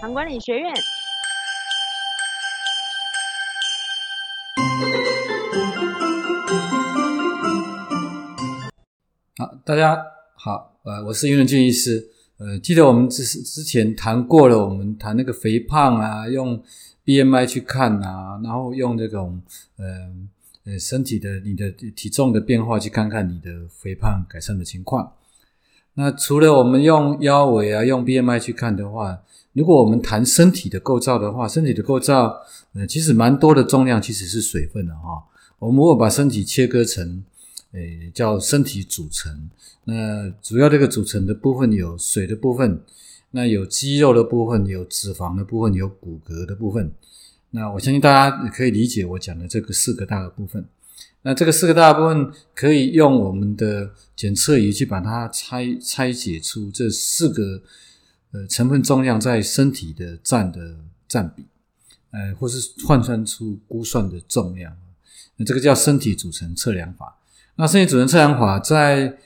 糖管理学院。好，大家好，呃，我是袁仁俊医师。呃，记得我们之之前谈过了，我们谈那个肥胖啊，用 BMI 去看啊，然后用这种呃呃身体的你的体重的变化去看看你的肥胖改善的情况。那除了我们用腰围啊，用 BMI 去看的话，如果我们谈身体的构造的话，身体的构造呃其实蛮多的重量其实是水分的哈。我们如果把身体切割成诶，叫身体组成。那主要这个组成的部分有水的部分，那有肌肉的部分，有脂肪的部分，有骨骼的部分。那我相信大家可以理解我讲的这个四个大的部分。那这个四个大部分可以用我们的检测仪去把它拆拆解出这四个呃成分重量在身体的占的占比，呃，或是换算出估算的重量。那这个叫身体组成测量法。那身体组成测量法在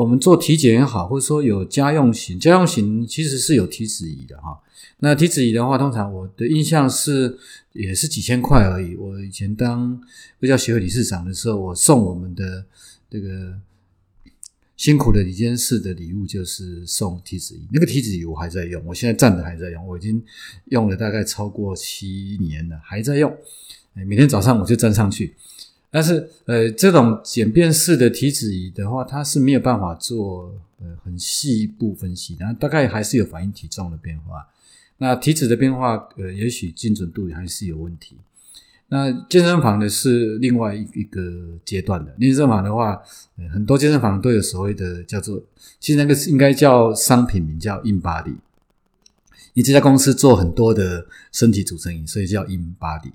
我们做体检也好，或者说有家用型，家用型其实是有体脂仪的哈。那体脂仪的话，通常我的印象是也是几千块而已。我以前当卫教协会理事长的时候，我送我们的这个辛苦的理监事的礼物就是送体脂仪。那个体脂仪我还在用，我现在站着还在用，我已经用了大概超过七年了，还在用。每天早上我就站上去。但是，呃，这种简便式的体脂仪的话，它是没有办法做呃很细部分析，然后大概还是有反映体重的变化。那体脂的变化，呃，也许精准度还是有问题。那健身房的是另外一一个阶段的。健身房的话，很多健身房都有所谓的叫做，其实那个应该叫商品名叫 InBody。你这家公司做很多的身体组成仪，所以叫 InBody。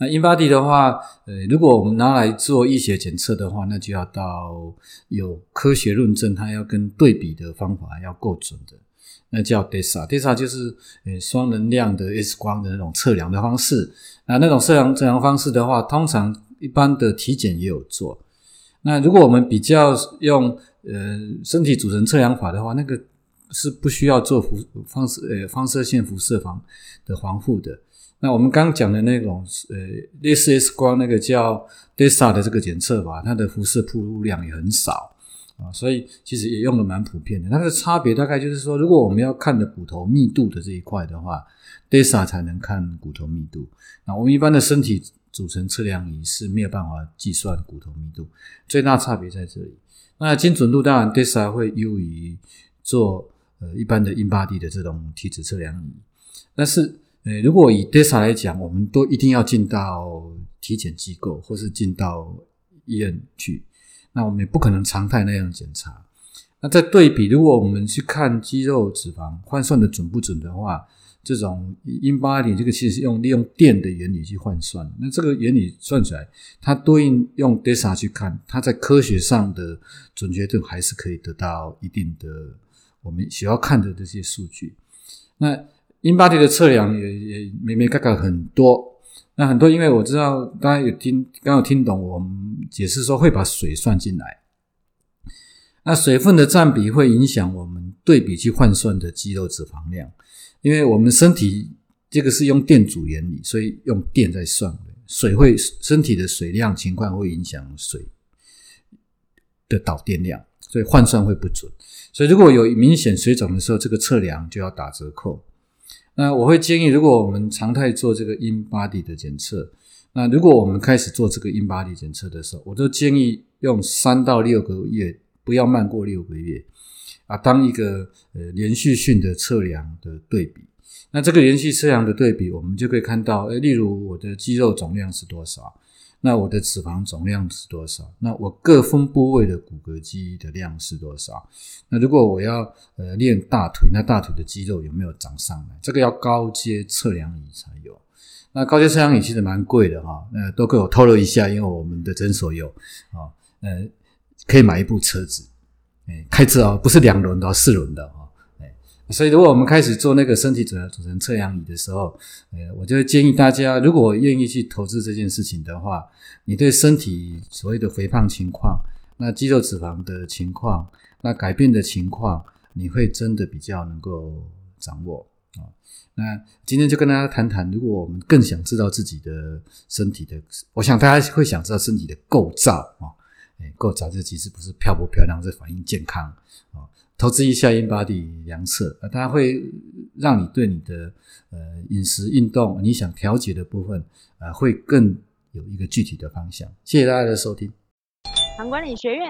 那 InBody 的话，呃，如果我们拿来做医学检测的话，那就要到有科学论证，它要跟对比的方法要够准的，那叫 DESA，DESA 就是呃双能量的 X 光的那种测量的方式。那那种测量测量方式的话，通常一般的体检也有做。那如果我们比较用呃身体组成测量法的话，那个是不需要做辐放射呃放射线辐射防的防护的。那我们刚讲的那种呃类似 X 光那个叫 DESA 的这个检测吧，它的辐射铺路量也很少啊，所以其实也用的蛮普遍的。它的差别大概就是说，如果我们要看的骨头密度的这一块的话，DESA 才能看骨头密度。那我们一般的身体组成测量仪是没有办法计算骨头密度，最大差别在这里。那精准度当然 DESA 会优于做呃一般的 InBody 的这种体脂测量仪，但是。呃，如果以 DESA 来讲，我们都一定要进到体检机构，或是进到医院去。那我们也不可能常态那样检查。那在对比，如果我们去看肌肉脂肪换算的准不准的话，这种 InBody 这个其实是用利用电的原理去换算。那这个原理算出来，它对应用 DESA 去看，它在科学上的准确度还是可以得到一定的我们需要看的这些数据。那 InBody 的测量也也没没看看很多，那很多因为我知道大家有听刚有听懂我们解释说会把水算进来，那水分的占比会影响我们对比去换算的肌肉脂肪量，因为我们身体这个是用电阻原理，所以用电在算的，水会身体的水量情况会影响水的导电量，所以换算会不准，所以如果有明显水肿的时候，这个测量就要打折扣。那我会建议，如果我们常态做这个 InBody 的检测，那如果我们开始做这个 InBody 检测的时候，我都建议用三到六个月，不要慢过六个月啊，当一个呃连续性的测量的对比。那这个连续测量的对比，我们就可以看到，诶例如我的肌肉总量是多少。那我的脂肪总量是多少？那我各分部位的骨骼肌的量是多少？那如果我要呃练大腿，那大腿的肌肉有没有长上来？这个要高阶测量仪才有。那高阶测量仪其实蛮贵的哈，呃，都给我透露一下，因为我们的诊所有啊，呃，可以买一部车子，哎，开车啊，不是两轮的，四轮的。所以，如果我们开始做那个身体组组成测量仪的时候，呃，我就会建议大家，如果愿意去投资这件事情的话，你对身体所谓的肥胖情况、那肌肉脂肪的情况、那改变的情况，你会真的比较能够掌握啊。那今天就跟大家谈谈，如果我们更想知道自己的身体的，我想大家会想知道身体的构造啊。哎，构造这其实不是漂不漂亮，是反映健康啊。投资一下 InBody 量测啊，它会让你对你的呃饮食、运动，你想调节的部分啊，会更有一个具体的方向。谢谢大家的收听。唐管理学院